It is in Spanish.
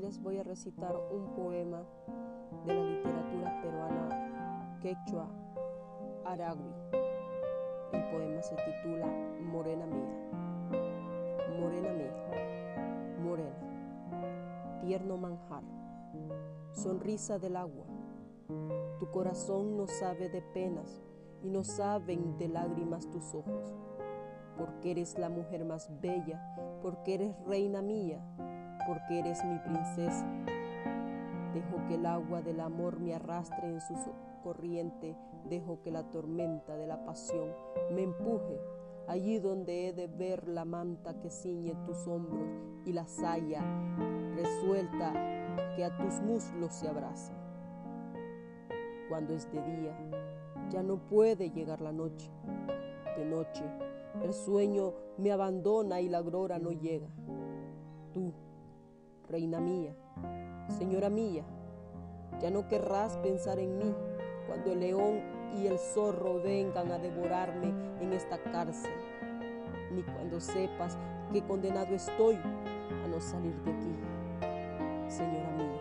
les voy a recitar un poema de la literatura peruana quechua aragui. El poema se titula Morena mía. Morena mía, morena, tierno manjar, sonrisa del agua. Tu corazón no sabe de penas y no saben de lágrimas tus ojos, porque eres la mujer más bella, porque eres reina mía porque eres mi princesa. Dejo que el agua del amor me arrastre en su corriente, dejo que la tormenta de la pasión me empuje allí donde he de ver la manta que ciñe tus hombros y la saya resuelta que a tus muslos se abraza. Cuando es de día, ya no puede llegar la noche. De noche, el sueño me abandona y la gloria no llega. Tú, reina mía, señora mía, ya no querrás pensar en mí cuando el león y el zorro vengan a devorarme en esta cárcel, ni cuando sepas que condenado estoy a no salir de aquí, señora mía.